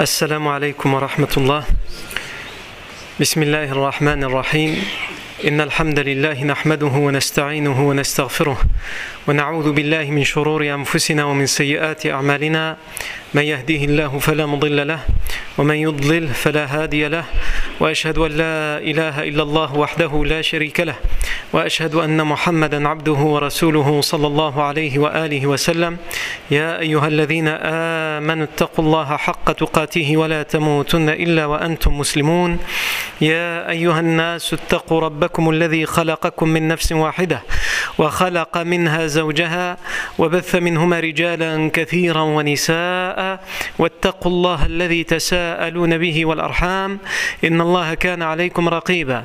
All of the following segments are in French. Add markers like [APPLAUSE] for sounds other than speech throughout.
السلام عليكم ورحمة الله. بسم الله الرحمن الرحيم. إن الحمد لله نحمده ونستعينه ونستغفره ونعوذ بالله من شرور أنفسنا ومن سيئات أعمالنا. من يهده الله فلا مضل له ومن يضلل فلا هادي له وأشهد أن لا إله إلا الله وحده لا شريك له وأشهد أن محمدا عبده ورسوله صلى الله عليه وآله وسلم. يا أيها الذين آمنوا اتقوا الله حق تقاته ولا تموتن إلا وأنتم مسلمون. يا أيها الناس اتقوا ربكم الذي خلقكم من نفس واحدة وخلق منها زوجها وبث منهما رجالا كثيرا ونساء واتقوا الله الذي تساءلون به والأرحام إن الله كان عليكم رقيبا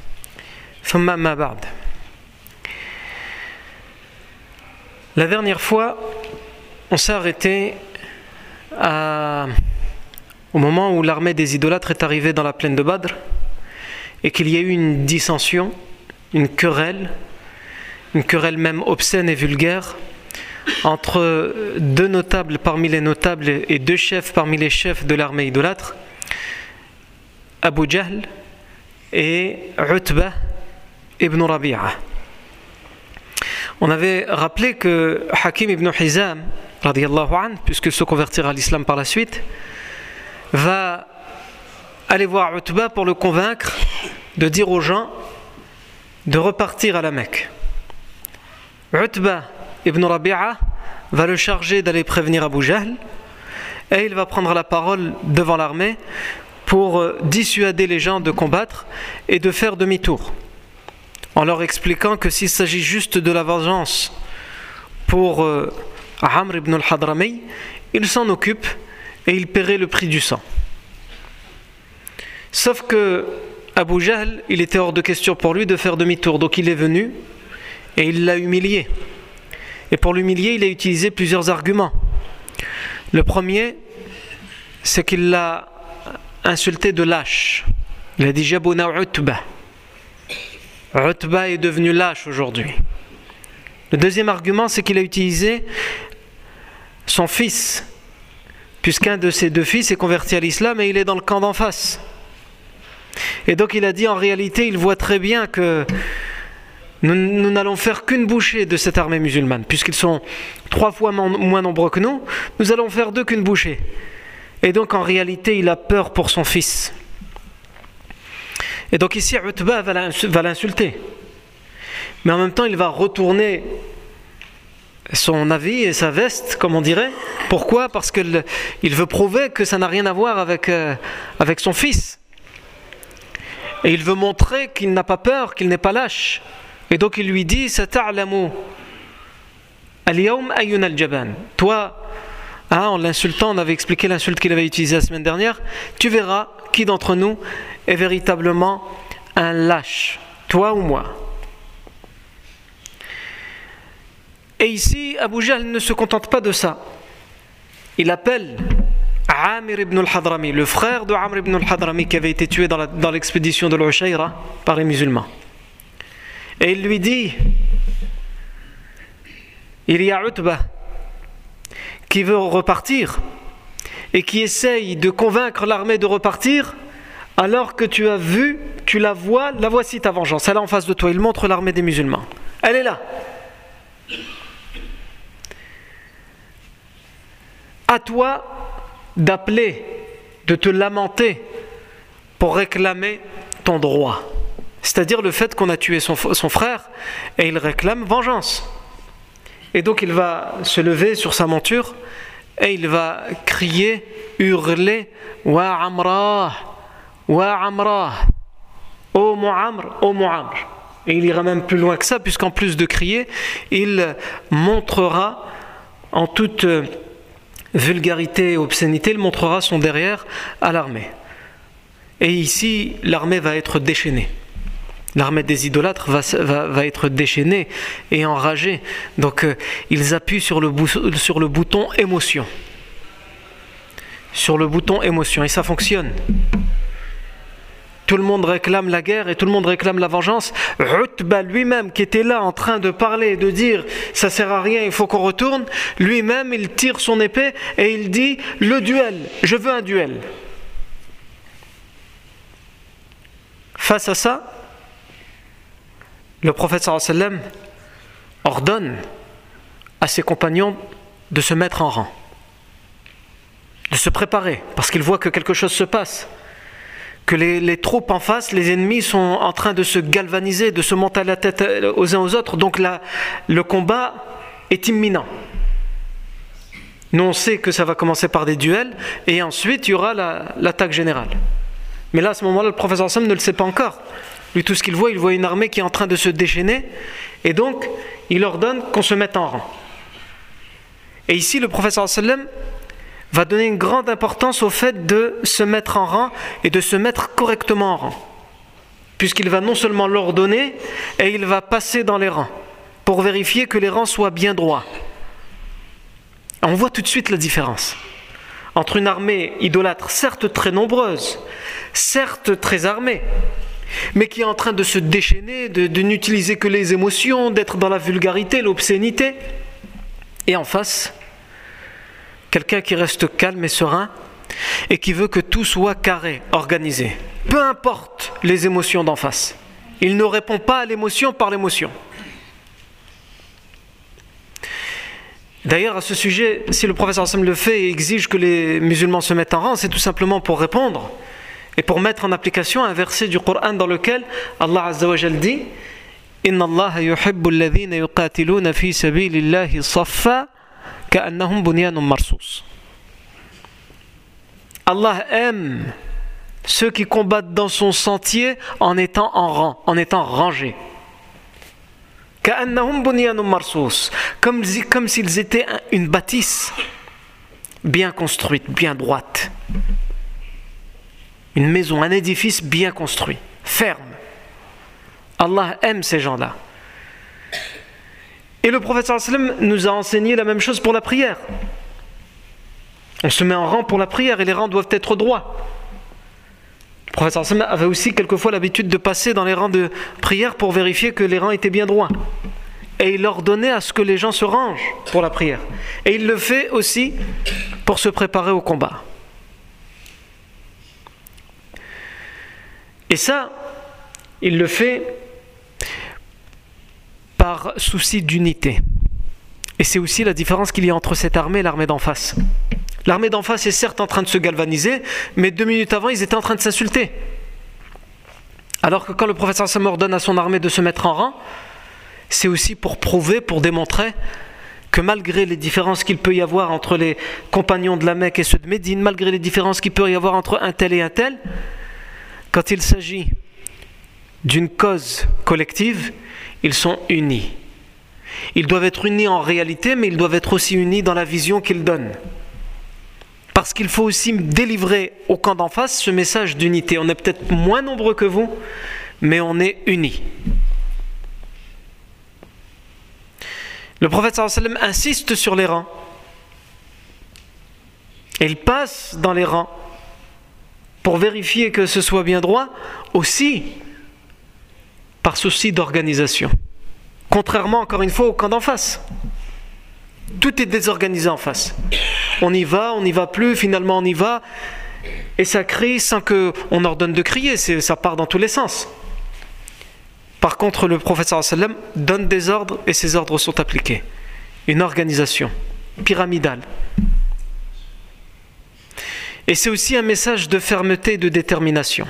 ثم ما بعد La dernière fois, on s'est arrêté à, au moment où l'armée des idolâtres est arrivée dans la plaine de Badr et qu'il y a eu une dissension, une querelle, une querelle même obscène et vulgaire entre deux notables parmi les notables et deux chefs parmi les chefs de l'armée idolâtre, Abu Jahl et Utbah ibn Rabi'a. On avait rappelé que Hakim ibn Hizam, an, puisque se convertira à l'islam par la suite, va aller voir Utbah pour le convaincre de dire aux gens de repartir à la Mecque. Utbah ibn Rabi'a va le charger d'aller prévenir Abu Jahl et il va prendre la parole devant l'armée pour dissuader les gens de combattre et de faire demi-tour en leur expliquant que s'il s'agit juste de la vengeance pour euh, Amr ibn al-Hadrami, il s'en occupe et il paierait le prix du sang. Sauf que Abu Jahl, il était hors de question pour lui de faire demi-tour, donc il est venu et il l'a humilié. Et pour l'humilier, il a utilisé plusieurs arguments. Le premier, c'est qu'il l'a insulté de lâche. Il a dit Jabuna Utbah. Utbah est devenu lâche aujourd'hui. Le deuxième argument, c'est qu'il a utilisé son fils, puisqu'un de ses deux fils est converti à l'islam et il est dans le camp d'en face. Et donc il a dit en réalité, il voit très bien que nous, n'allons faire qu'une bouchée de cette armée musulmane, puisqu'ils sont trois fois moins nombreux que nous, nous allons faire d'eux qu'une bouchée. Et donc en réalité, il a peur pour son fils. Et donc ici, Utbah va l'insulter. Mais en même temps, il va retourner son avis et sa veste, comme on dirait. Pourquoi? Parce qu'il veut prouver que ça n'a rien à voir avec, euh, avec son fils. Et il veut montrer qu'il n'a pas peur, qu'il n'est pas lâche. Et donc il lui dit Toi, hein, en l'insultant, on avait expliqué l'insulte qu'il avait utilisée la semaine dernière. Tu verras qui d'entre nous est véritablement un lâche, toi ou moi. Et ici, Abu Jahl ne se contente pas de ça. Il appelle Amir ibn al-Hadrami, le frère de Amr ibn al-Hadrami qui avait été tué dans l'expédition de l'Ushayra par les musulmans. Et il lui dit il y a Utbah qui veut repartir et qui essaye de convaincre l'armée de repartir alors que tu as vu, tu la vois, la voici ta vengeance. Elle est en face de toi. Il montre l'armée des musulmans. Elle est là. À toi d'appeler, de te lamenter pour réclamer ton droit. C'est-à-dire le fait qu'on a tué son, son, frère et il réclame vengeance. Et donc il va se lever sur sa monture et il va crier, hurler Wa Amrah Wa Amrah Ô Mu'amr, ô Mu'amr. Et il ira même plus loin que ça, puisqu'en plus de crier, il montrera en toute vulgarité et obscénité, il montrera son derrière à l'armée. Et ici, l'armée va être déchaînée. L'armée des idolâtres va, être déchaînée et enragée. Donc euh, ils appuient sur le, bouton émotion. Sur le bouton émotion. Et ça fonctionne. Tout le monde réclame la guerre et tout le monde réclame la vengeance. Utba lui-même qui était là en train de parler et de dire ça sert à rien, il faut qu'on retourne, lui-même il tire son épée et il dit le duel, je veux un duel. Face à ça, le prophète sallam ordonne à ses compagnons de se mettre en rang, de se préparer, parce qu'il voit que quelque chose se passe que les, troupes en face, les ennemis sont en train de se galvaniser, de se monter à la tête aux uns aux autres. Donc le combat est imminent. Nous, on sait que ça va commencer par des duels et ensuite il y aura l'attaque générale. Mais là, à ce moment-là, le professeur Sam ne le sait pas encore. Lui, tout ce qu'il voit, il voit une armée qui est en train de se déchaîner et donc il ordonne qu'on se mette en rang. Et ici, le professeur sallam va donner une grande importance au fait de se mettre en rang et de se mettre correctement en rang. Puisqu'il va non seulement l'ordonner, et il va passer dans les rangs pour vérifier que les rangs soient bien droits. On voit tout de suite la différence entre une armée idolâtre, certes très nombreuse, certes très armée, mais qui est en train de se déchaîner, de, n'utiliser que les émotions, d'être dans la vulgarité, l'obscénité, et en face, Quelqu'un qui reste calme et serein et qui veut que tout soit carré, organisé. Peu importe les émotions d'en face. Il ne répond pas à l'émotion par l'émotion. D'ailleurs, à ce sujet, si le professeur Hassan le fait et exige que les musulmans se mettent en rang, c'est tout simplement pour répondre et pour mettre en application un verset du Coran dans lequel Allah Azza wa dit Inna Allah yuhibbu alladhina yuqatiluna fi sabilillahi saffa Allah aime ceux qui combattent dans son sentier en étant en rang, en étant rangés. Comme, comme s'ils étaient une bâtisse bien construite, bien droite. Une maison, un édifice bien construit, ferme. Allah aime ces gens-là. Et le prophète nous a enseigné la même chose pour la prière. On se met en rang pour la prière et les rangs doivent être droits. Le prophète avait aussi quelquefois l'habitude de passer dans les rangs de prière pour vérifier que les rangs étaient bien droits. Et il ordonnait à ce que les gens se rangent pour la prière. Et il le fait aussi pour se préparer au combat. Et ça, il le fait par souci d'unité. Et c'est aussi la différence qu'il y a entre cette armée et l'armée d'en face. L'armée d'en face est certes en train de se galvaniser, mais deux minutes avant, ils étaient en train de s'insulter. Alors que quand le professeur Sam ordonne à son armée de se mettre en rang, c'est aussi pour prouver, pour démontrer que malgré les différences qu'il peut y avoir entre les compagnons de la Mecque et ceux de Médine, malgré les différences qu'il peut y avoir entre un tel et un tel, quand il s'agit d'une cause collective, ils sont unis. Ils doivent être unis en réalité, mais ils doivent être aussi unis dans la vision qu'ils donnent. Parce qu'il faut aussi délivrer au camp d'en face ce message d'unité. On est peut-être moins nombreux que vous, mais on est unis. Le prophète sallam insiste sur les rangs. Il passe dans les rangs pour vérifier que ce soit bien droit aussi par souci d'organisation. Contrairement, encore une fois, au camp d'en face. Tout est désorganisé en face. On y va, on n'y va plus, finalement on y va, et ça crie sans qu'on ordonne de crier, ça part dans tous les sens. Par contre, le professeur donne des ordres et ces ordres sont appliqués. Une organisation pyramidale. Et c'est aussi un message de fermeté et de détermination.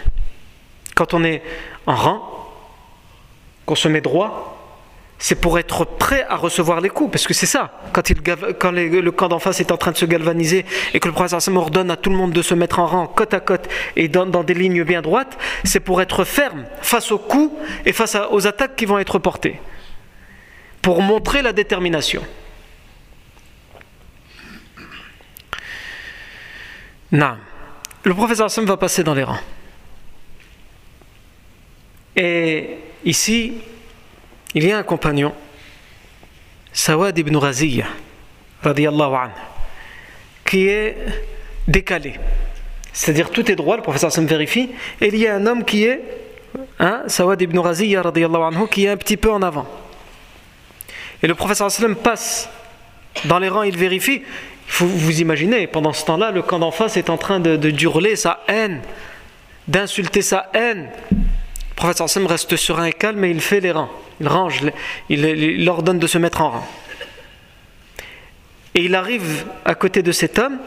Quand on est en rang, qu'on se met droit, c'est pour être prêt à recevoir les coups, parce que c'est ça, quand, le camp d'en face est en train de se galvaniser et que le prophète ordonne à tout le monde de se mettre en rang côte à côte et dans, des lignes bien droites, c'est pour être ferme face aux coups et face aux attaques qui vont être portées, pour montrer la détermination. Non. Le professeur Hassan va passer dans les rangs. Et ici, il y a un compagnon, Sawad ibn Raziya, radiallahu anhu, qui est décalé. C'est-à-dire tout est droit, le professeur Hassan vérifie, et il y a un homme qui est, hein, Sawad ibn Raziya, radiallahu anhu, qui est un petit peu en avant. Et le professeur Hassan passe dans les rangs, il vérifie. Vous imaginer, pendant ce temps-là, le camp d'en face est en train de, d'hurler sa haine, d'insulter sa haine. Le prophète reste serein et calme et il fait les rangs. Il range, il, il ordonne de se mettre en rang. Et il arrive à côté de cet homme,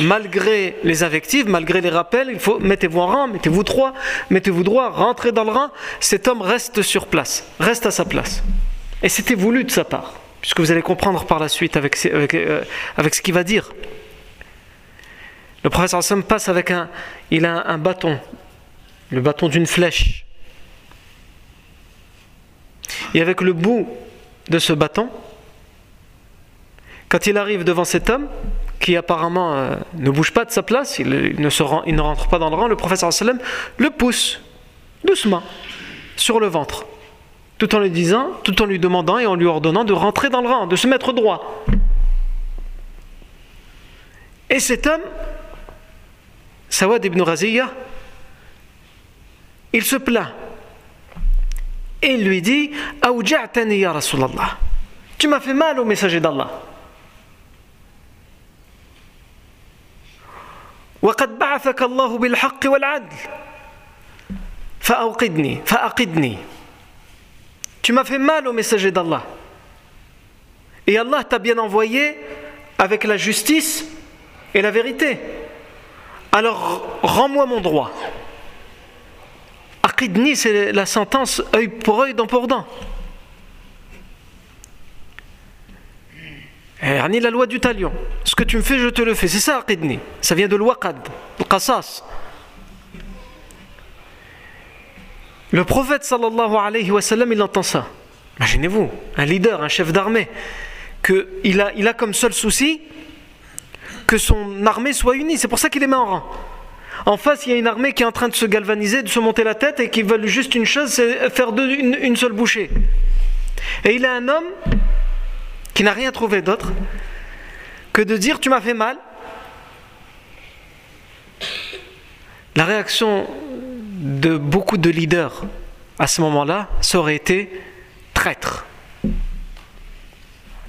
malgré les invectives, malgré les rappels, il faut mettez-vous en rang, mettez-vous droit, mettez-vous droit, rentrez dans le rang. Cet homme reste sur place, reste à sa place. Et c'était voulu de sa part puisque vous allez comprendre par la suite avec, avec, euh, ce qu'il va dire. Le professeur Hassan passe avec un, il a un, bâton, le bâton d'une flèche. Et avec le bout de ce bâton, quand il arrive devant cet homme, qui apparemment euh, ne bouge pas de sa place, il, ne se rend, il, ne rentre pas dans le rang, le professeur sallam le pousse doucement sur le ventre tout en lui disant, tout en lui demandant et en lui ordonnant de rentrer dans le rang, de se mettre droit. Et cet homme, Sawad ibn Raziya, il se plaint. Et il lui dit Aouja'tani ya Rasulallah. Tu m'as fait mal au messager d'Allah. وقد بعثك الله بالحق والعدل فأوقدني فأقدني tu m'as fait mal au messager d'Allah. Et Allah t'a bien envoyé avec la justice et la vérité. Alors rends-moi mon droit. Aqidni, c'est la sentence œil pour œil, dent pour dent. ni la loi du talion. Ce que tu me fais, je te le fais. C'est ça, Aqidni. Ça vient de l'waqad, le qasas. Le prophète sallallahu alayhi wa sallam, il entend ça. Imaginez-vous, un leader, un chef d'armée, qu'il a, il a comme seul souci que son armée soit unie. C'est pour ça qu'il les met en rang. En face, il y a une armée qui est en train de se galvaniser, de se monter la tête et qui veulent juste une chose, c'est faire une seule bouchée. Et il a un homme qui n'a rien trouvé d'autre que de dire Tu m'as fait mal. La réaction de beaucoup de leaders à ce moment-là, ça aurait été traître.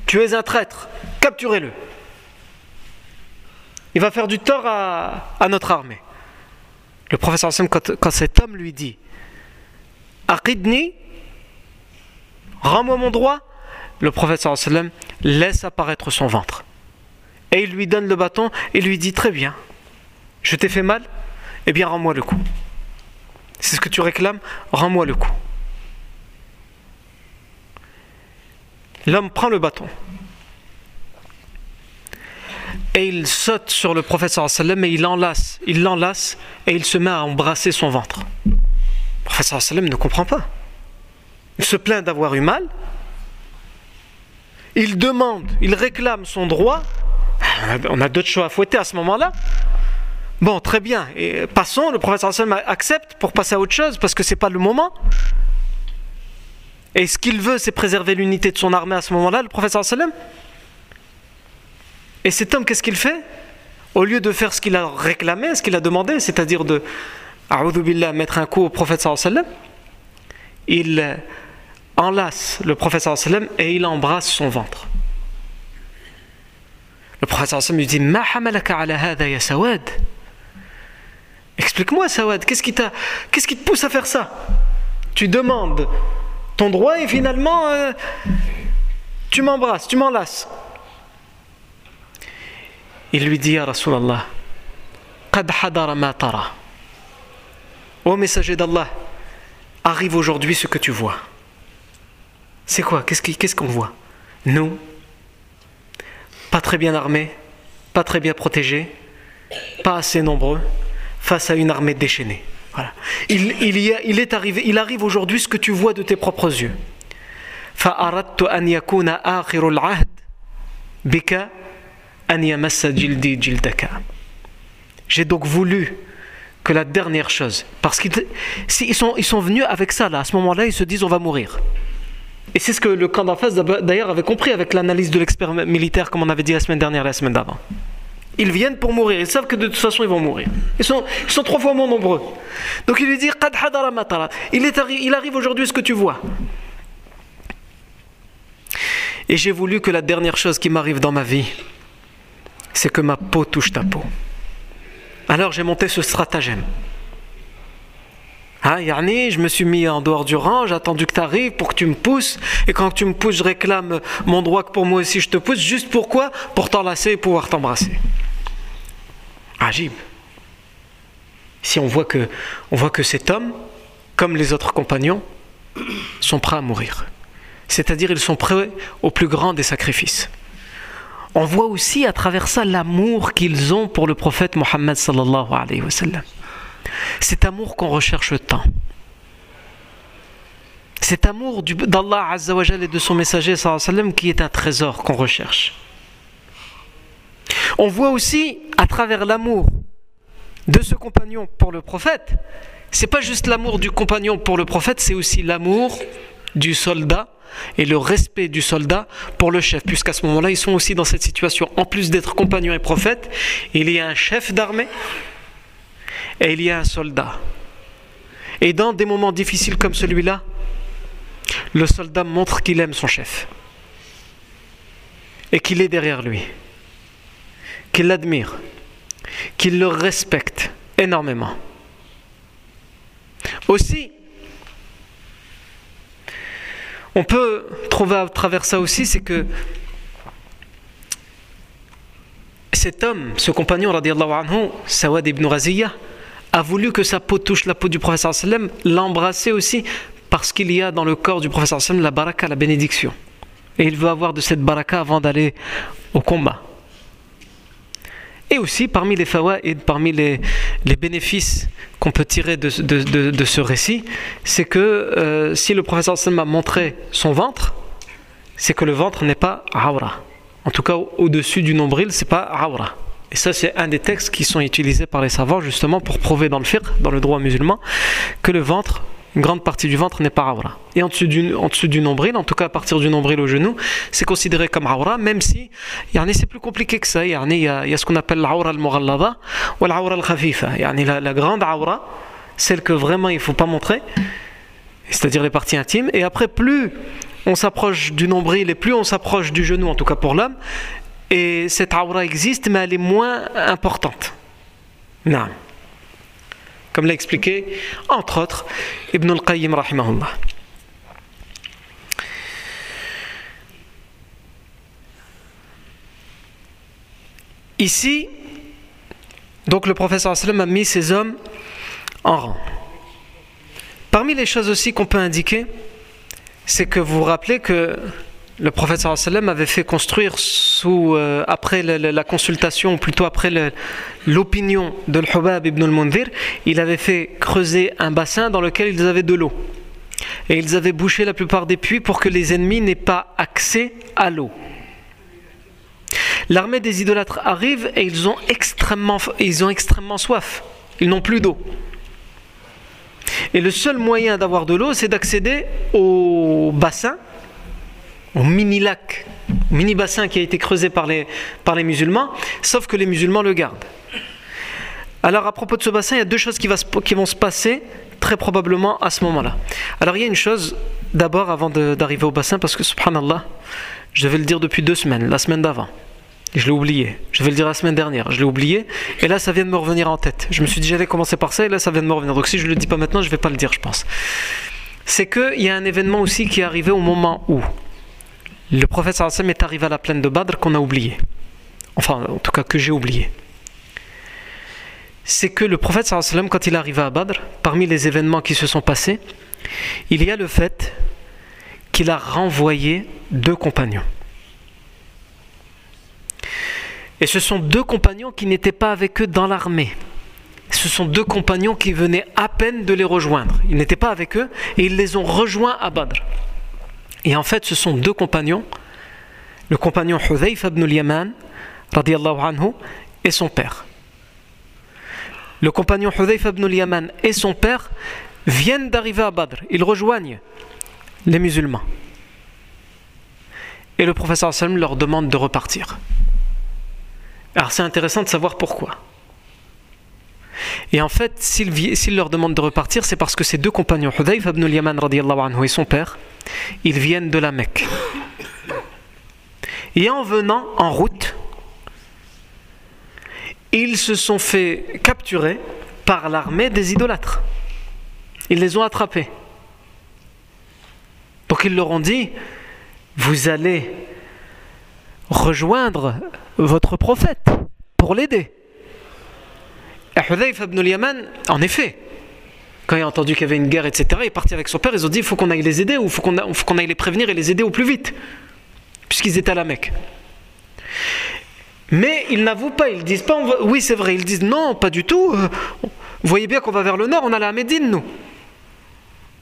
Tu es un traître, capturez-le. Il va faire du tort à, notre armée. Le professeur Hassan, quand, cet homme lui dit Aqidni, rends-moi mon droit, le professeur laisse apparaître son ventre. Et il lui donne le bâton et lui dit Très bien, je t'ai fait mal, eh bien rends-moi le coup. C'est ce que tu réclames Rends-moi le coup. L'homme prend le bâton. Et il saute sur le prophète sallam et il l'enlace. Il l'enlace et il se met à embrasser son ventre. Le prophète sallam ne comprend pas. Il se plaint d'avoir eu mal. Il demande, il réclame son droit. On a d'autres choses à fouetter à ce moment-là. Bon, très bien. Passons, le prophète sallam accepte pour passer à autre chose parce que c'est pas le moment. Et ce qu'il veut, c'est préserver l'unité de son armée à ce moment-là, le prophète sallam. Et cet homme, qu'est-ce qu'il fait? Au lieu de faire ce qu'il a réclamé, ce qu'il a demandé, c'est-à-dire de billah, mettre un coup au prophète sallam, il enlace le prophète sallam et il embrasse son ventre. Le prophète sallam lui dit Ma hamalaka ala hada ya Explique-moi, Sawad, qu'est-ce qui, qu'est-ce qui te pousse à faire ça? Tu demandes ton droit et finalement, euh, tu m'embrasses, tu m'enlaces. Il lui dit à Rasulallah, Qad ma tara. Ô messager d'Allah, arrive aujourd'hui ce que tu vois. C'est quoi? Qu'est-ce qu'on ce qu'on voit? Nous, pas très bien armés, pas très bien protégés, pas assez nombreux face à une armée déchaînée. Voilà. Il, il, y a, il est arrivé, il arrive aujourd'hui ce que tu vois de tes propres yeux. فأردت أن يكون آخر العهد بك أن يمس جلدي جلدك. J'ai donc voulu que la dernière chose, parce qu'ils sont, ils sont venus avec ça là, à ce moment-là, ils se disent on va mourir. Et c'est ce que le camp d'en face d'ailleurs avait compris avec l'analyse de l'expert militaire, comme on avait dit la semaine dernière, la semaine d'avant. Ils viennent pour mourir, ils savent que de toute façon ils vont mourir. Ils sont, ils sont trois fois moins nombreux. Donc il lui dit il, est il arrive aujourd'hui ce que tu vois? Et j'ai voulu que la dernière chose qui m'arrive dans ma vie, c'est que ma peau touche ta peau. Alors j'ai monté ce stratagème. Ah, Yarni, je me suis mis en dehors du rang, j'ai attendu que tu arrives pour que tu me pousses. Et quand tu me pousses, je réclame mon droit que pour moi aussi je te pousse. Juste pourquoi Pour t'enlacer et pouvoir t'embrasser. Agib. Si on voit que, on voit que cet homme, comme les autres compagnons, sont prêts à mourir. C'est-à-dire ils sont prêts au plus grand des sacrifices. On voit aussi à travers ça l'amour qu'ils ont pour le prophète Mohammed sallallahu alayhi wa sallam. Cet amour qu'on recherche tant. Cet amour d'Allah et de son messager qui est un trésor qu'on recherche. On voit aussi à travers l'amour de ce compagnon pour le prophète, c'est pas juste l'amour du compagnon pour le prophète, c'est aussi l'amour du soldat et le respect du soldat pour le chef, puisqu'à ce moment-là, ils sont aussi dans cette situation. En plus d'être compagnons et prophètes, il y a un chef d'armée et il y a un soldat. Et dans des moments difficiles comme celui-là, le soldat montre qu'il aime son chef et qu'il est derrière lui, qu'il l'admire, qu'il le respecte énormément. Aussi, on peut trouver à travers ça aussi, c'est que cet homme, ce compagnon, anhu, Sawad ibn Raziya, a voulu que sa peau touche la peau du professeur sallam, l'embrasser aussi parce qu'il y a dans le corps du professeur sallam la baraka, la bénédiction. Et il veut avoir de cette baraka avant d'aller au combat. Et aussi, parmi les fawa et parmi les, bénéfices qu'on peut tirer de, ce récit, c'est que euh, si le professeur sallam a montré son ventre, c'est que le ventre n'est pas awra. En tout cas, au-dessus du nombril, c'est pas awra. Et ça, c'est un des textes qui sont utilisés par les savants justement pour prouver dans le fiqh, dans le droit musulman, que le ventre, une grande partie du ventre n'est pas awra. Et en dessous, du, nombril, en tout cas à partir du nombril au genou, c'est considéré comme awra, même si c'est plus compliqué que ça. Il y a, ce qu'on appelle l'awra al-mughallada ou l'awra al-khafifa. La, la grande awra, celle que vraiment il ne faut pas montrer, c'est-à-dire les parties intimes. Et après, plus on s'approche du nombril et plus on s'approche du genou, en tout cas pour l'homme, et cette aura existe, mais elle est moins importante. Non. Comme l'a expliqué, entre autres, Ibn al-Qayyim rahimahullah. Ici, donc le professeur a mis ces hommes en rang. Parmi les choses aussi qu'on peut indiquer, c'est que vous vous rappelez que le prophète sallam avait fait construire euh, après la, consultation, ou plutôt après l'opinion de l'Hubab ibn al-Mundhir, il avait fait creuser un bassin dans lequel ils avaient de l'eau. Et ils avaient bouché la plupart des puits pour que les ennemis n'aient pas accès à l'eau. L'armée des idolâtres arrive et ils ont extrêmement, ils ont extrêmement soif. Ils n'ont plus d'eau. Et le seul moyen d'avoir de l'eau, c'est d'accéder au bassin au mini-lac, mini-bassin qui a été creusé par les, par les musulmans, sauf que les musulmans le gardent. Alors à propos de ce bassin, il y a deux choses qui, vont se passer très probablement à ce moment-là. Alors il y a une chose d'abord avant d'arriver au bassin, parce que subhanallah, je vais le dire depuis deux semaines, la semaine d'avant. Je l'ai oublié. Je vais le dire la semaine dernière. Je l'ai oublié. Et là, ça vient de me revenir en tête. Je me suis dit, j'allais commencer par ça. Et là, ça vient de me revenir. Donc, si je ne le dis pas maintenant, je ne vais pas le dire, je pense. C'est qu'il y a un événement aussi qui est arrivé au moment où le prophète est arrivé à la plaine de Badr qu'on a oublié. Enfin, en tout cas que j'ai oublié. C'est que le prophète quand il est arrivé à Badr, parmi les événements qui se sont passés, il y a le fait qu'il a renvoyé deux compagnons. Et ce sont deux compagnons qui n'étaient pas avec eux dans l'armée. Ce sont deux compagnons qui venaient à peine de les rejoindre. Ils n'étaient pas avec eux et ils les ont rejoints à Badr. Et en fait, ce sont deux compagnons, le compagnon Hudhayf ibn al-Yaman, anhu, et son père. le compagnon Hudayf ibn al-Yaman et son père viennent d'arriver à Badr. Ils rejoignent les musulmans. Et le professeur sallam leur demande de repartir. Alors c'est intéressant de savoir pourquoi. Et en fait, s'il leur demande de repartir, c'est parce que ces deux compagnons, Hudayf ibn al-Yaman et son père, ils viennent de la Mecque. Et en venant en route, ils se sont fait capturer par l'armée des idolâtres. Ils les ont attrapés. Donc ils leur ont dit, vous allez rejoindre votre prophète pour l'aider. Et ibn al-Yaman, en effet, quand il a entendu qu'il y avait une guerre, etc., il est parti avec son père, ils ont dit, il faut qu'on aille les aider, ou il faut qu'on aille les prévenir et les aider au plus vite, puisqu'ils étaient à la Mecque. Mais ils n'avouent pas, ils disent pas, oui c'est vrai, ils disent non, pas du tout. Euh, vous voyez bien qu'on va vers le nord, on allait à Médine, nous.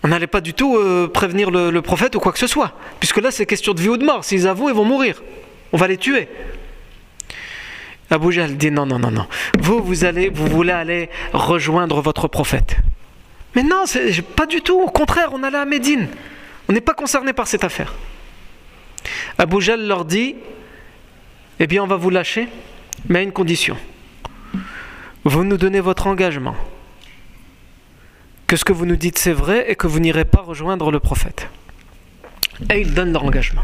On n'allait pas du tout euh, prévenir le, prophète ou quoi que ce soit. Puisque là, c'est question de vie ou de mort. S'ils avouent, ils vont mourir. On va les tuer. Abu Jahl dit non, non, non, non. Vous, vous, allez, vous voulez aller rejoindre votre prophète. Mais non, pas du tout. Au contraire, on allait à Médine. On n'est pas concerné par cette affaire. Abu Jahl leur dit eh bien on va vous lâcher, mais à une condition. Vous nous donnez votre engagement, que ce que vous nous dites c'est vrai et que vous n'irez pas rejoindre le prophète. Et ils donnent leur engagement.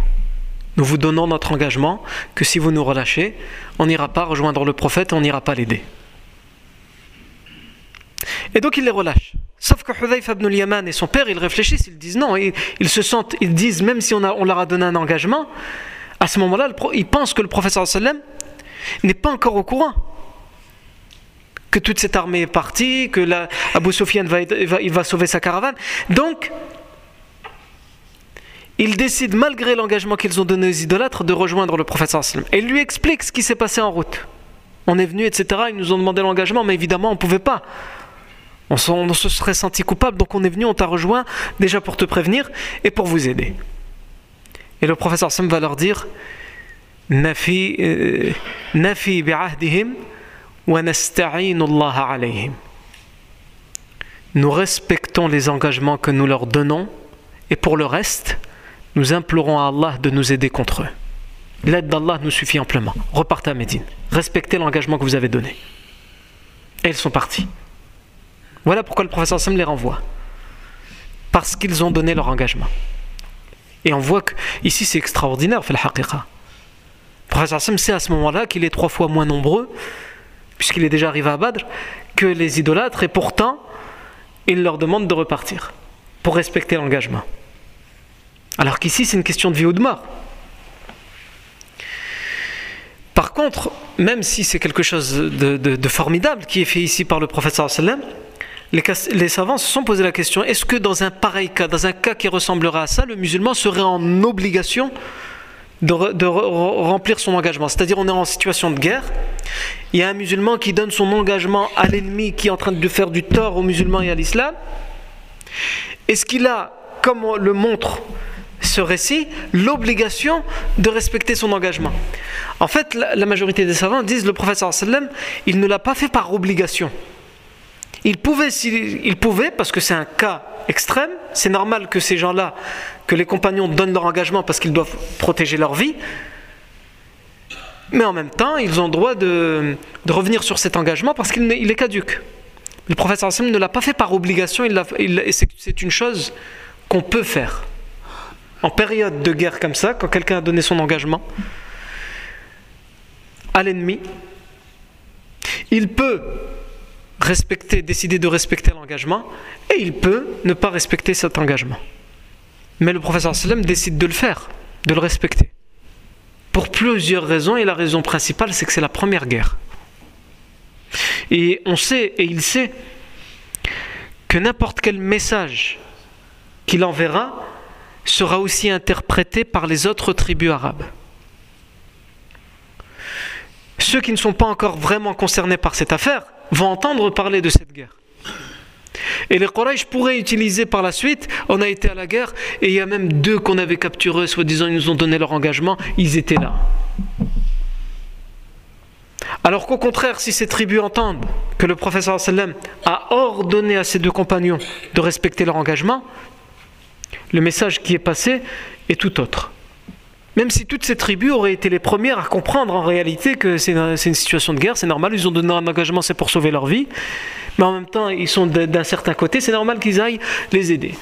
Nous vous donnons notre engagement que si vous nous relâchez, on n'ira pas rejoindre le prophète, on n'ira pas l'aider. Et donc ils les relâchent. Sauf que Hudayf ibn al-Yaman et son père, ils réfléchissent, ils disent non, ils, se sentent, ils disent même si on, leur a donné un engagement, à ce moment-là, il pense que le professeur n'est pas encore au courant que toute cette armée est partie, que la, Abu Sufyan va, il va sauver sa caravane. Donc, il décide, malgré l'engagement qu'ils ont donné aux idolâtres, de rejoindre le professeur sallam. Et il lui explique ce qui s'est passé en route. On est venu, etc. Ils nous ont demandé l'engagement, mais évidemment, on ne pouvait pas. On, se serait senti coupable, donc on est venu, on t'a rejoint, déjà pour te prévenir et pour vous aider. Et le professeur Sam va leur dire Nafi euh, bi'ahdihim wa Allah alayhim. Nous respectons les engagements que nous leur donnons et pour le reste, nous implorons à Allah de nous aider contre eux. L'aide d'Allah nous suffit amplement. Repartez à Médine. Respectez l'engagement que vous avez donné. Et ils sont partis. Voilà pourquoi le professeur Sam les renvoie. Parce qu'ils ont donné leur engagement. Et on voit que ici c'est extraordinaire, fait le professeur sait à ce moment-là qu'il est trois fois moins nombreux, puisqu'il est déjà arrivé à Badr, que les idolâtres, et pourtant, il leur demande de repartir, pour respecter l'engagement. Alors qu'ici c'est une question de vie ou de mort. Par contre, même si c'est quelque chose de, de, formidable qui est fait ici par le professeur sallam, les, savants se sont posé la question est-ce que dans un pareil cas, dans un cas qui ressemblerait à ça, le musulman serait en obligation de, remplir son engagement? C'est-à-dire, on est en situation de guerre, il y a un musulman qui donne son engagement à l'ennemi qui est en train de faire du tort aux musulmans et à l'islam. Est-ce qu'il a, comme le montre ce récit, l'obligation de respecter son engagement? En fait, la, majorité des savants disent le professeur sallam, il ne l'a pas fait par obligation. Il pouvait, parce que c'est un cas extrême, c'est normal que ces gens-là, que les compagnons donnent leur engagement parce qu'ils doivent protéger leur vie, mais en même temps, ils ont droit de, revenir sur cet engagement parce qu'il est, caduque. Le professeur Hassan ne l'a pas fait par obligation, il c'est une chose qu'on peut faire. En période de guerre comme ça, quand quelqu'un a donné son engagement à l'ennemi, il peut respecter, décider de respecter l'engagement et il peut ne pas respecter cet engagement. Mais le professeur sallam décide de le faire, de le respecter. Pour plusieurs raisons et la raison principale c'est que c'est la première guerre. Et on sait, et il sait, que n'importe quel message qu'il enverra sera aussi interprété par les autres tribus arabes. Ceux qui ne sont pas encore vraiment concernés par cette affaire vont entendre parler de cette guerre. Et les Quraysh pourraient utiliser par la suite, on a été à la guerre, et il y a même deux qu'on avait capturés, soi-disant ils nous ont donné leur engagement, ils étaient là. Alors qu'au contraire, si ces tribus entendent que le professeur a ordonné à ses deux compagnons de respecter leur engagement, le message qui est passé est tout autre. Même si toutes ces tribus auraient été les premières à comprendre en réalité que c'est une, situation de guerre, c'est normal, ils ont donné un engagement, c'est pour sauver leur vie, mais en même temps, ils sont d'un certain côté, c'est normal qu'ils aillent les aider.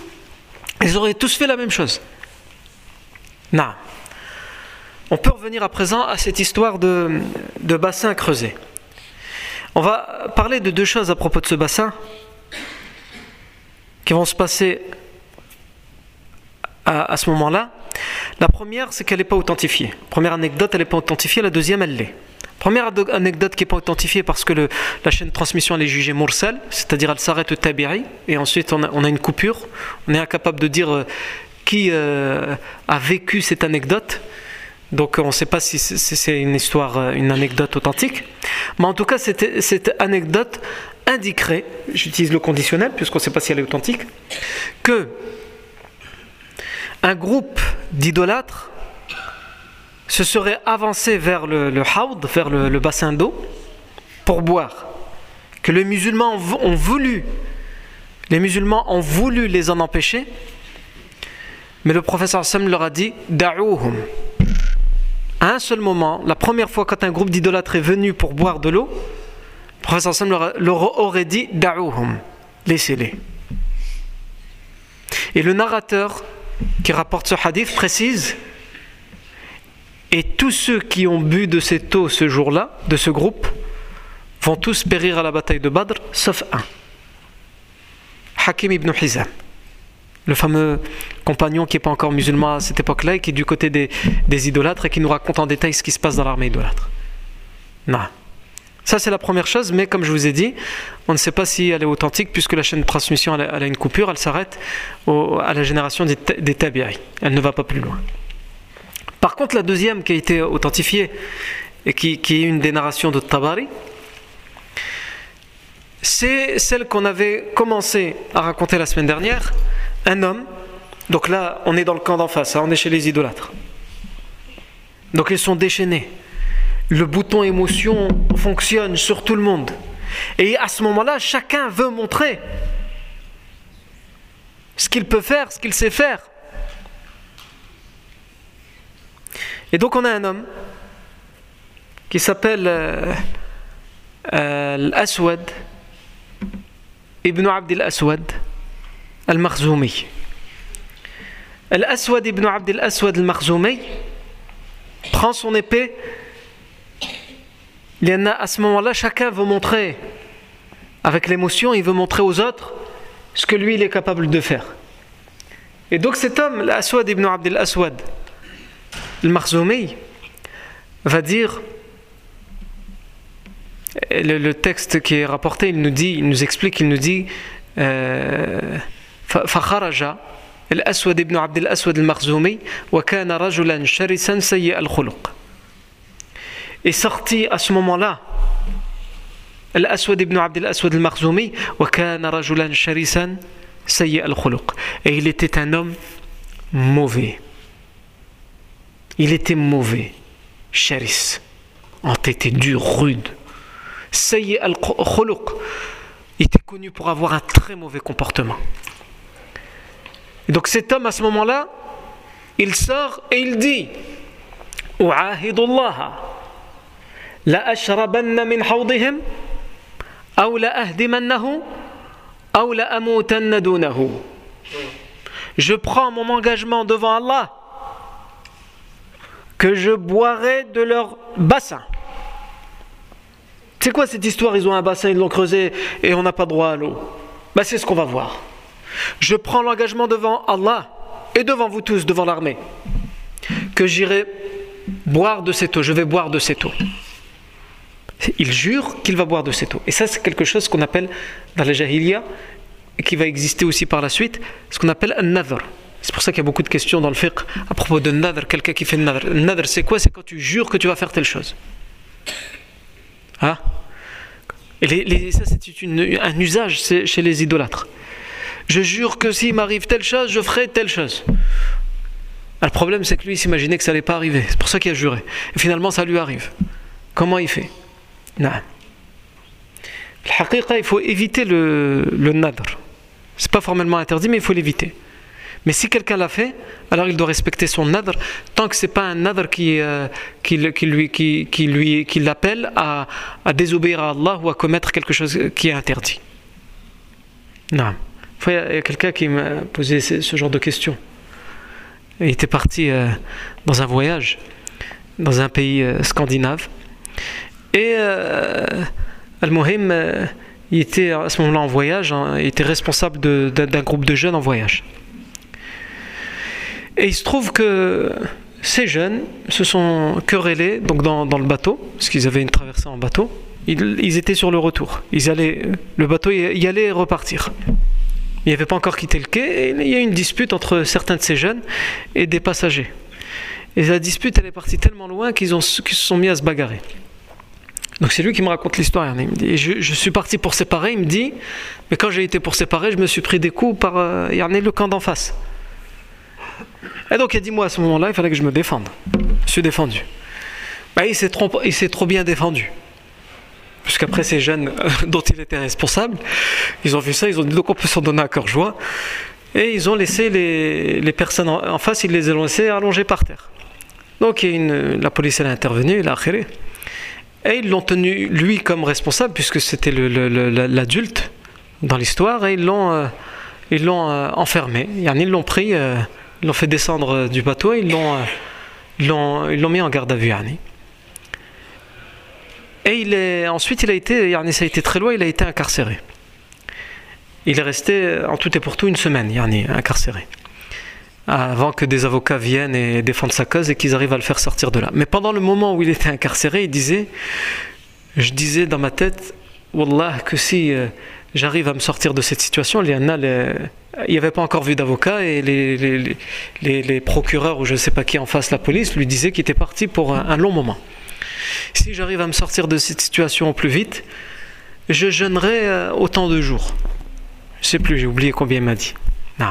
Ils auraient tous fait la même chose. Non. On peut revenir à présent à cette histoire de, bassin creusé. On va parler de deux choses à propos de ce bassin qui vont se passer à, à ce moment-là. La première, c'est qu'elle n'est pas authentifiée. Première anecdote, elle n'est pas authentifiée. La deuxième, elle l'est. Première anecdote qui n'est pas authentifiée parce que la chaîne de transmission elle est jugée mursal, c'est-à-dire elle s'arrête au tabiri, et ensuite on a, une coupure. On est incapable de dire euh, qui euh, a vécu cette anecdote. Donc on ne sait pas si c'est une histoire, euh, une anecdote authentique. Mais en tout cas, cette, cette anecdote indiquerait, j'utilise le conditionnel puisqu'on ne sait pas si elle est authentique, que un groupe d'idolâtres se serait avancé vers le, le vers le, bassin d'eau, pour boire. Que les musulmans ont voulu, les musulmans ont voulu les en empêcher, mais le professeur Sam leur a dit Da'ouhum. À un seul moment, la première fois quand un groupe d'idolâtres est venu pour boire de l'eau, le professeur Sam leur, aurait dit Da'ouhum. Laissez-les. Et le narrateur qui rapporte ce hadith précise et tous ceux qui ont bu de cette eau ce jour-là, de ce groupe, vont tous périr à la bataille de Badr, sauf un. Hakim ibn Hizam, le fameux compagnon qui n'est pas encore musulman à cette époque-là et qui est du côté des, idolâtres et qui nous raconte en détail ce qui se passe dans l'armée idolâtre. Non. Ça, c'est la première chose, mais comme je vous ai dit, on ne sait pas si elle est authentique puisque la chaîne de transmission elle, a une coupure, elle s'arrête à la génération des, des Elle ne va pas plus loin. Par contre, la deuxième qui a été authentifiée et qui, est une des narrations de Tabari, c'est celle qu'on avait commencé à raconter la semaine dernière. Un homme, donc là on est dans le camp d'en face, hein, on est chez les idolâtres. Donc ils sont déchaînés. Le bouton émotion fonctionne sur tout le monde. Et à ce moment-là, chacun veut montrer ce qu'il peut faire, ce qu'il sait faire. Et donc on a un homme qui s'appelle euh, euh, Al-Aswad, Ibn Abd al-Aswad al-Makhzoumi. Al-Aswad ibn Abd al-Aswad al-Makhzoumi prend son épée. Il y en a à ce moment-là, chacun veut montrer, avec l'émotion, il veut montrer aux autres ce que lui il est capable de faire. Et donc cet homme, Al-Aswad ibn Abd al-Aswad, le Marzoumi va dire le, texte qui est rapporté, il nous dit, il nous explique, il nous dit فخرج الأسود ابن عبد الأسود المخزومي وكان رجلا شرسا سيء الخلق est sorti à ce moment-là. Al-Aswad ibn Abdel Aswad al-Makhzoumi, et il était un homme mauvais. Il était mauvais, charis, entêté, dur, rude. Sayyi al-Khuluq était connu pour avoir un très mauvais comportement. Et donc cet homme à ce moment-là, il sort et il dit Ou'ahidullaha hawdihim aw la ahdimannahu aw la amutanna dunahu. Je prends mon engagement devant Allah que je boirai de leur bassin. C'est quoi cette histoire? Ils ont un bassin, ils l'ont creusé et on n'a pas droit à l'eau. Bah, c'est ce qu'on va voir. Je prends l'engagement devant Allah et devant vous tous, devant l'armée, que j'irai boire de cette eau. Je vais boire de cette eau. Il jure qu'il va boire de cette eau. Et ça, c'est quelque chose qu'on appelle dans la Jahiliya, et qui va exister aussi par la suite, ce qu'on appelle un nadr. C'est pour ça qu'il y a beaucoup de questions dans le fiqh à propos de nadr, quelqu'un qui fait nadr. Nadr, c'est quoi? C'est quand tu jures que tu vas faire telle chose. Hein Et ça, c'est un usage chez les idolâtres. Je jure que s'il m'arrive telle chose, je ferai telle chose. Ah, le problème, c'est que lui, il s'imaginait que ça n'allait pas arriver. C'est pour ça qu'il a juré. Et finalement, ça lui arrive. Comment il fait? Le il faut éviter le, le nadr. C'est pas formellement interdit, mais il faut l'éviter. Mais si quelqu'un l'a fait, alors il doit respecter son nadr, tant que c'est pas un nadr qui, euh, qui, lui, qui, qui lui, qui l'appelle à, à, désobéir à Allah ou à commettre quelque chose qui est interdit. Non. Il y a quelqu'un qui m'a posé ce, genre de questions. Il était parti euh, dans un voyage dans un pays euh, scandinave et Al-Mohim il était à ce moment-là en voyage, hein, il était responsable d'un groupe de jeunes en voyage. Et il se trouve que ces jeunes se sont querellés donc dans, le bateau, parce qu'ils avaient une traversée en bateau. Ils, étaient sur le retour. Ils allaient, le bateau y allait repartir. Il avait pas encore quitté le quai. Et il y a eu une dispute entre certains de ces jeunes et des passagers. Et la dispute, elle est partie tellement loin qu'ils se sont mis à se bagarrer. Donc c'est lui qui me raconte l'histoire. Il me je, suis parti pour séparer. Il me dit, mais quand j'ai été pour séparer, je me suis pris des coups par euh, le camp d'en face. Et donc il dit, moi à ce moment-là, il fallait que je me défende. Je suis défendu. Ben, il s'est trop, trop bien défendu. Puisqu'après ces jeunes euh, [LAUGHS] dont il était responsable, ils ont vu ça, ils ont dit donc on peut s'en donner à cœur joie. Et ils ont laissé les, personnes en, face, ils les ont laissés allongés par terre. Donc la police elle est intervenue, il a khéré. Et ils l'ont tenu, lui, comme responsable, puisque c'était l'adulte dans l'histoire, et ils l'ont euh, ils l'ont euh, enfermé. Ils l'ont pris, ils l'ont fait descendre du bateau, ils l'ont ils l'ont mis en garde à vue. Et il est, ensuite, il a été, ça a été très loin, il a été incarcéré. Il est resté en tout et pour tout une semaine, yani, incarcéré. Avant que des avocats viennent et défendent sa cause et qu'ils arrivent à le faire sortir de là. Mais pendant le moment où il était incarcéré, il disait Je disais dans ma tête, Wallah, que si euh, j'arrive à me sortir de cette situation, il y il n'y avait pas encore vu d'avocat et les, procureurs ou je ne sais pas qui en face, la police, lui disaient qu'il était parti pour un long moment si j'arrive à me sortir de cette situation au plus vite, je jeûnerai euh, autant de jours. Je ne sais plus, j'ai oublié combien il m'a dit. Non.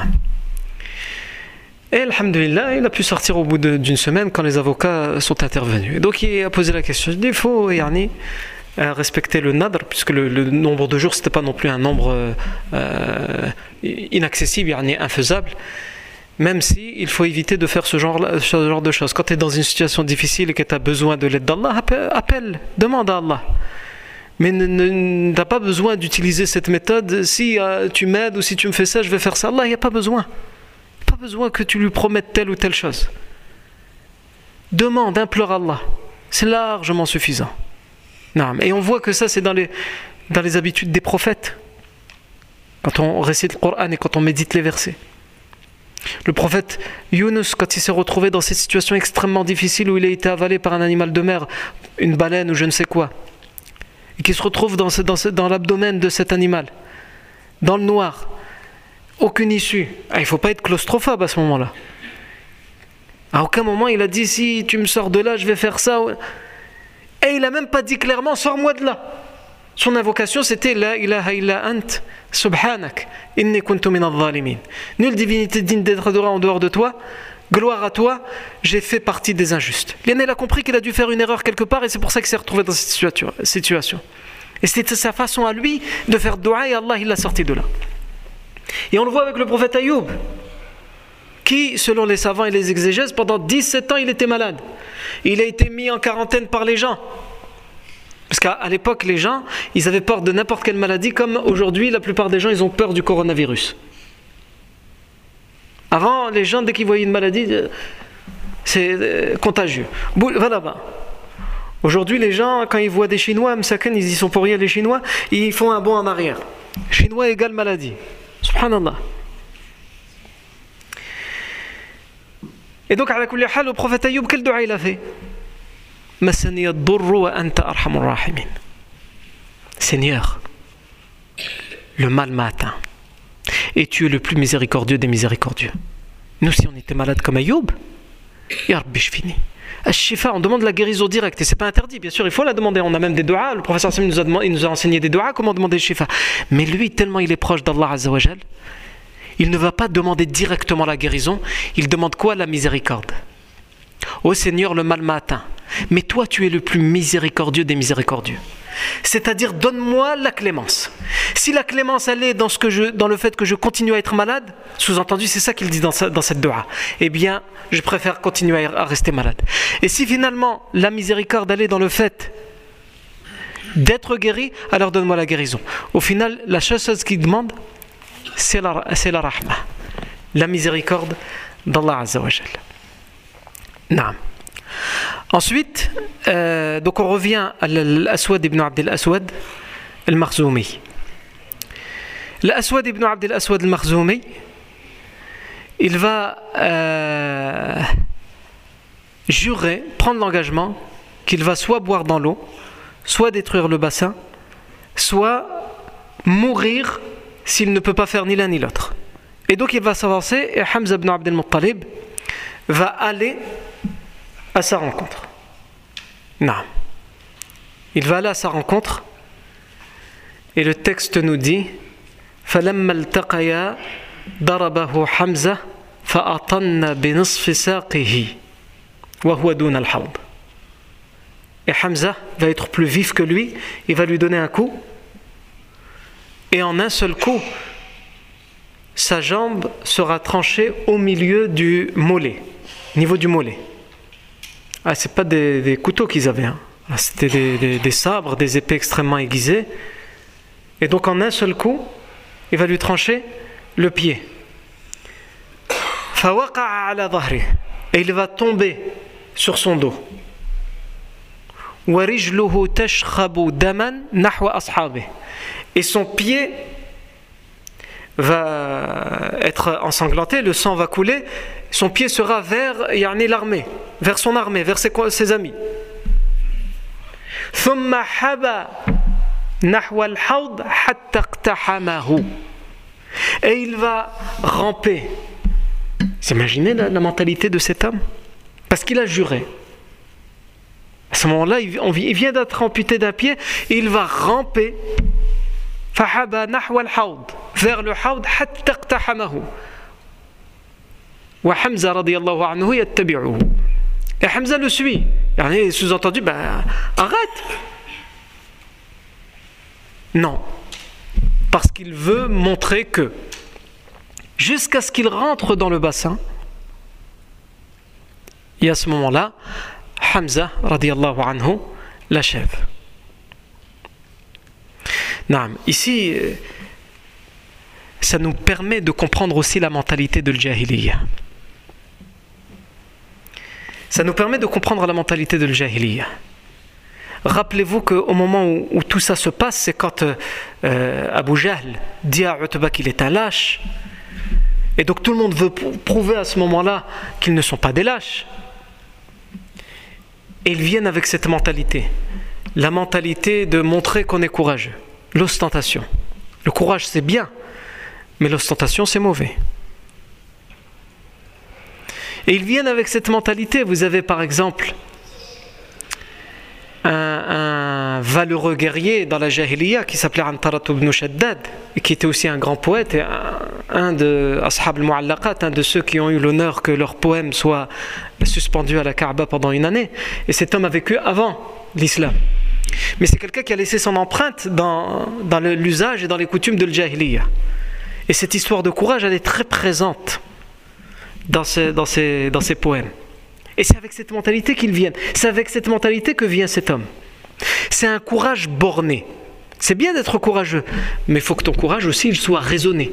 Et Alhamdulillah, il a pu sortir au bout d'une semaine quand les avocats sont intervenus. donc il a posé la question. Il faut yani, euh, respecter le nadr, puisque le, nombre de jours, c'était pas non plus un nombre euh, inaccessible, yani, infaisable même si il faut éviter de faire ce genre, ce genre de choses. Quand tu es dans une situation difficile et que tu as besoin de l'aide d'Allah, appelle, demande à Allah. Mais tu n'as pas besoin d'utiliser cette méthode. Si euh, tu m'aides ou si tu me fais ça, je vais faire ça. Allah, il n'y a pas besoin. Pas besoin que tu lui promettes telle ou telle chose. Demande, implore Allah. C'est largement suffisant. Et on voit que ça, c'est dans les, dans les habitudes des prophètes. Quand on récite le Coran et quand on médite les versets. Le prophète Yunus, quand il s'est retrouvé dans cette situation extrêmement difficile où il a été avalé par un animal de mer, une baleine ou je ne sais quoi, et qui se retrouve dans, dans, l'abdomen de cet animal, dans le noir, aucune issue. Ah, il ne faut pas être claustrophobe à ce moment-là. À aucun moment il a dit si tu me sors de là, je vais faire ça. Et il n'a même pas dit clairement sors-moi de là. Son invocation c'était La ilaha illa ant, subhanak, inni kuntu min Nulle divinité digne d'être adorée en dehors de toi, gloire à toi, j'ai fait partie des injustes. Lionel a compris qu'il a dû faire une erreur quelque part et c'est pour ça qu'il s'est retrouvé dans cette situation. Et c'était sa façon à lui de faire dua et Allah il l'a sorti de là. Et on le voit avec le prophète Ayoub, qui, selon les savants et les exégèses, pendant 17 ans il était malade. Il a été mis en quarantaine par les gens. Parce qu'à l'époque, les gens, ils avaient peur de n'importe quelle maladie, comme aujourd'hui, la plupart des gens, ils ont peur du coronavirus. Avant, les gens, dès qu'ils voyaient une maladie, euh, c'est euh, contagieux. Va là-bas. Aujourd'hui, les gens, quand ils voient des Chinois, ils y sont pour rien les Chinois, ils font un bond en arrière. Chinois égale maladie. Subhanallah. Et donc, à la le prophète Ayoub, quel doigt il a fait? Seigneur, le mal m'a atteint. Et tu es le plus miséricordieux des miséricordieux. Nous, si on était malade comme Ayoub, je finis. Shifa, on demande la guérison directe et c'est pas interdit, bien sûr, il faut la demander. On a même des doigts. Le professeur Sim nous a, enseigné des doigts, comment demander Shifa. Mais lui, tellement il est proche d'Allah Azzawajal, il ne va pas demander directement la guérison, il demande quoi La miséricorde? Ô Seigneur, le mal m'a atteint. Mais toi, tu es le plus miséricordieux des miséricordieux. C'est-à-dire donne-moi la clémence. Si la clémence elle est dans, ce que je, dans le fait que je continue à être malade, sous-entendu c'est ça qu'il dit dans, cette dua, eh bien je préfère continuer à, rester malade. Et si finalement la miséricorde elle est dans le fait d'être guéri, alors donne-moi la guérison. Au final, la chose qu'il demande, c'est la, la rahma, la miséricorde d'Allah Azzawajal. Naam. Ensuite, euh, donc on revient à l'Aswad ibn Abd al-Aswad al-Makhzoumi. L'Aswad ibn Abd al-Aswad al-Makhzoumi, il va euh, jurer, prendre l'engagement qu'il va soit boire dans l'eau, soit détruire le bassin, soit mourir s'il ne peut pas faire ni l'un ni l'autre. Et donc il va s'avancer et Hamza ibn Abd al-Muttalib va aller à sa rencontre. Non. Il va aller à sa rencontre et le texte nous dit فلما التقيا ضربه حمزة فأطن بنصف ساقه وهو دون الحوض Et Hamza va être plus vif que lui, il va lui donner un coup, et en un seul coup, sa jambe sera tranchée au milieu du mollet, niveau du mollet. Ah, c'est pas des, couteaux qu'ils avaient, hein. ah, c'était des, sabres, des épées extrêmement aiguisées. Et donc en un seul coup, il va lui trancher le pied. Et il va tomber sur son dos. Et son pied va être ensanglanté, le sang va couler, son pied sera vers l'armée, vers son armée, vers ses, amis. Et il va ramper. Vous imaginez la, mentalité de cet homme? Parce qu'il a juré. À ce moment-là, il vient d'être amputé d'un pied et il va ramper vers le haud et Hamza le suit. Et sous-entendu, ben, arrête Non. Parce qu'il veut montrer que, jusqu'à ce qu'il rentre dans le bassin, et à ce moment-là, Hamza radiallahu anhu l'achève. Ici, euh, ça nous permet de comprendre aussi la mentalité de l'Jahiliyyah. Ça nous permet de comprendre la mentalité de l'Jahiliya. Rappelez-vous qu'au moment où, tout ça se passe, c'est quand euh, Abu Jahl dit à Utba qu'il est un lâche. Et donc tout le monde veut prouver à ce moment-là qu'ils ne sont pas des lâches. Et ils viennent avec cette mentalité. La mentalité de montrer qu'on est courageux l'ostentation. Le courage, c'est bien, mais l'ostentation, c'est mauvais. Et ils viennent avec cette mentalité. Vous avez par exemple un, valeureux guerrier dans la Jahiliya qui s'appelait Antarat ibn Shaddad et qui était aussi un grand poète et un, de Ashab al-Mu'allaqat, un de ceux qui ont eu l'honneur que leur poème soit suspendu à la Kaaba pendant une année. Et cet homme a vécu avant l'islam. Mais c'est quelqu'un qui a laissé son empreinte dans, dans l'usage et dans les coutumes de l'Jahiliya. Et cette histoire de courage, elle est très présente dans ces, dans ces, dans poèmes. Et c'est avec cette mentalité qu'ils viennent. C'est avec cette mentalité que vient cet homme. C'est un courage borné. C'est bien d'être courageux, mais il faut que ton courage aussi il soit raisonné.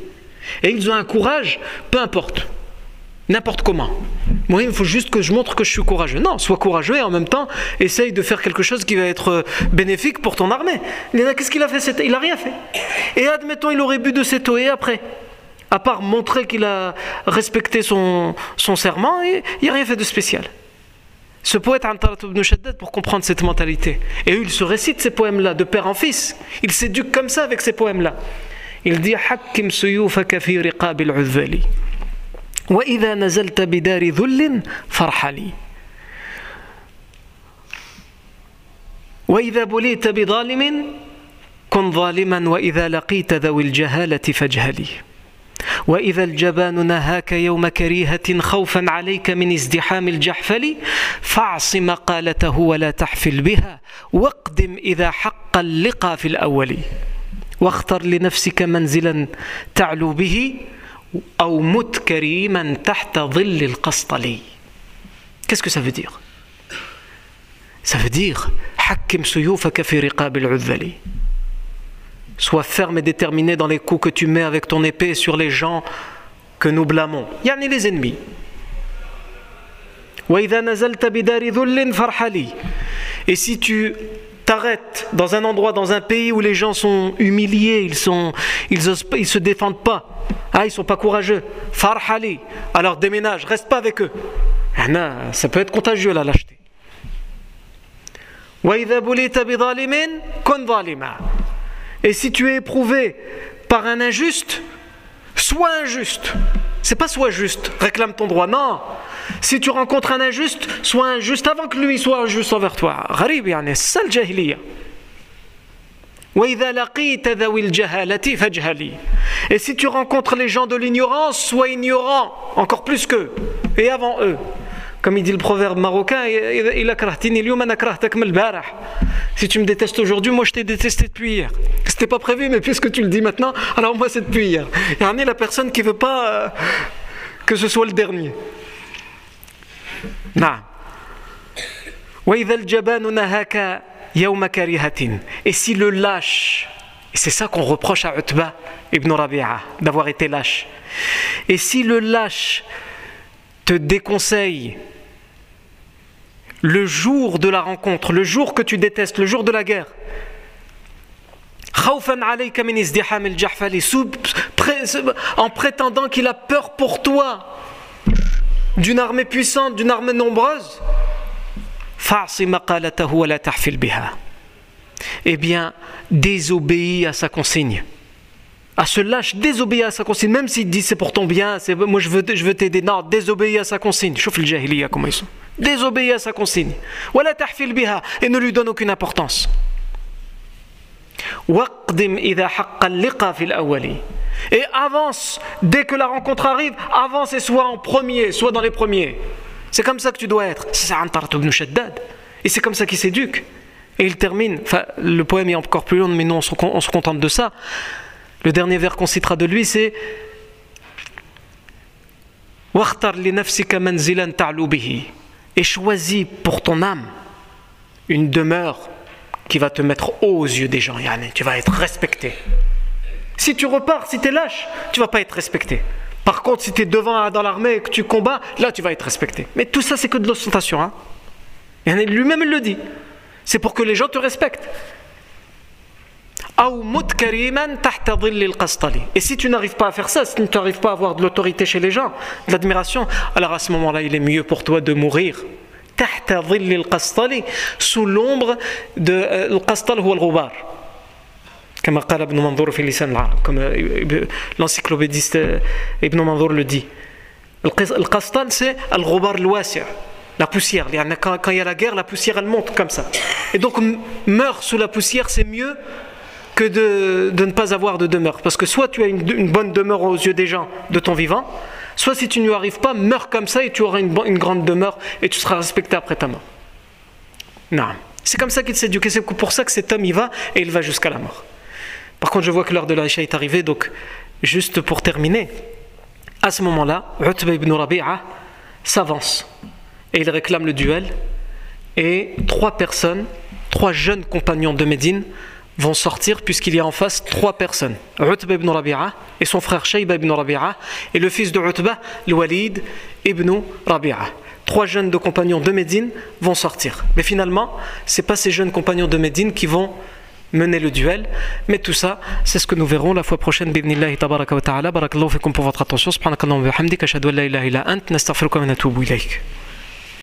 Et ils ont un courage, peu importe n'importe comment. Moi, il faut juste que je montre que je suis courageux. Non, sois courageux et en même temps, essaye de faire quelque chose qui va être euh, bénéfique pour ton armée. Qu'est-ce qu'il a fait Il n'a rien fait. Et admettons, il aurait bu de cette eau et après à part montrer qu'il a respecté son, son serment, il n'y a rien fait de spécial. Ce poète Antarat ibn Shaddad, pour comprendre cette mentalité, et il se récite ces poèmes-là de père en fils, il s'éduque comme ça avec ces poèmes-là. Il dit Hakim suyufaka fi riqabil udvali. Wa idha nazalta bidari dhullin farhali. Wa idha bulita bidhalimin kun zaliman wa idha laqita dhawil jahalati fajhali. وإذا الجبان نهاك يوم كريهة خوفا عليك من ازدحام الجحفل فاعص مقالته ولا تحفل بها واقدم إذا حق اللقى في الأول. واختر لنفسك منزلا تعلو به أو مت كريما تحت ظل القسطلي Ça veut dire حكم سيوفك في رقاب العذل. Sois ferme et déterminé dans les coups que tu mets avec ton épée sur les gens que nous blâmons. Yani les ennemis. Et si tu t'arrêtes dans un endroit, dans un pays où les gens sont humiliés, ils sont, ils, ils se défendent pas, ah, ils sont pas courageux, farhali, alors déménage, reste pas avec eux. Ça peut être contagieux la lâcheté. Et si tu es éprouvé par un injuste, sois injuste. C'est pas sois juste, réclame ton droit. Non. Si tu rencontres un injuste, sois injuste avant que lui soit injuste envers toi. C'est ça le jahiliya. Et si tu rencontres les gens de l'ignorance, sois ignorant, encore plus qu'eux, et avant eux. Comme il dit le proverbe marocain, si tu me détestes aujourd'hui, moi je t'ai détesté depuis hier. C'était pas prévu, mais puisque tu le dis maintenant, alors moi c'est depuis hier. Y en a la personne qui veut pas euh, que ce soit le dernier. Non. Et si le lâche, et c'est ça qu'on reproche à Utba ibn Rabi'a, d'avoir été lâche. Et si le lâche te déconseille le jour de la rencontre, le jour que tu détestes, le jour de la guerre, en prétendant qu'il a peur pour toi d'une armée puissante, d'une armée nombreuse, eh bien, désobéis à sa consigne à se lâche, désobéir à sa consigne, même s'il dit c'est pour ton bien, c'est, moi je veux, je veux t'aider. Non, désobéis à sa consigne. Chauffe le jahiliya comment ils sont. Désobéis à sa consigne. Et ne lui donne aucune importance. Et avance, dès que la rencontre arrive, avance et sois en premier, sois dans les premiers. C'est comme ça que tu dois être. C'est Et c'est comme ça qu'il s'éduque. Et il termine, enfin, le poème est encore plus long, mais nous on se contente de ça. Le dernier vers qu'on citera de lui, c'est et choisis pour ton âme une demeure qui va te mettre haut aux yeux des gens. Tu vas être respecté. Si tu repars, si tu es lâche, tu vas pas être respecté. Par contre, si tu es devant dans l'armée et que tu combats, là tu vas être respecté. Mais tout ça, c'est que de l'ostentation. Hein. Lui-même, il le dit. C'est pour que les gens te respectent. Et si tu n'arrives pas à faire ça, si tu n'arrives pas à avoir de l'autorité chez les gens, de l'admiration, alors à ce moment-là, il est mieux pour toi de mourir. sous l'ombre de القسطل هو الغبار كما قال ابن منظور في لسان العرب comme l'encyclopédiste Ibn Manzour le dit القسطل c'est الغبار الواسع la poussière quand, quand il y a la guerre la poussière elle monte comme ça et donc meurt sous la poussière c'est mieux que de, de, ne pas avoir de demeure. Parce que soit tu as une, bonne demeure aux yeux des gens de ton vivant, soit si tu n'y arrives pas, meurs comme ça et tu auras une, grande demeure et tu seras respecté après ta mort. Non. C'est comme ça qu'il s'éduque c'est pour ça que cet homme y va et il va jusqu'à la mort. Par contre, je vois que l'heure de l'Aïcha est arrivée, donc juste pour terminer, à ce moment-là, Utba ibn Rabi'a s'avance et il réclame le duel et trois personnes, trois jeunes compagnons de Médine vont sortir puisqu'il y a en face trois personnes. Utba ibn Rabi'a et son frère Shayba ibn Rabi'a et le fils de Utba, Walid ibn Rabi'a. Trois jeunes de compagnons de Médine vont sortir. Mais finalement, ce pas ces jeunes compagnons de Médine qui vont mener le duel. Mais tout ça, c'est ce que nous verrons la fois prochaine. Bidnillahi tabaraka wa ta'ala. Barakallahu fikum pour votre attention. Subhanakallahu wa la ant. Nastaghfiruka wa natubu ilayk.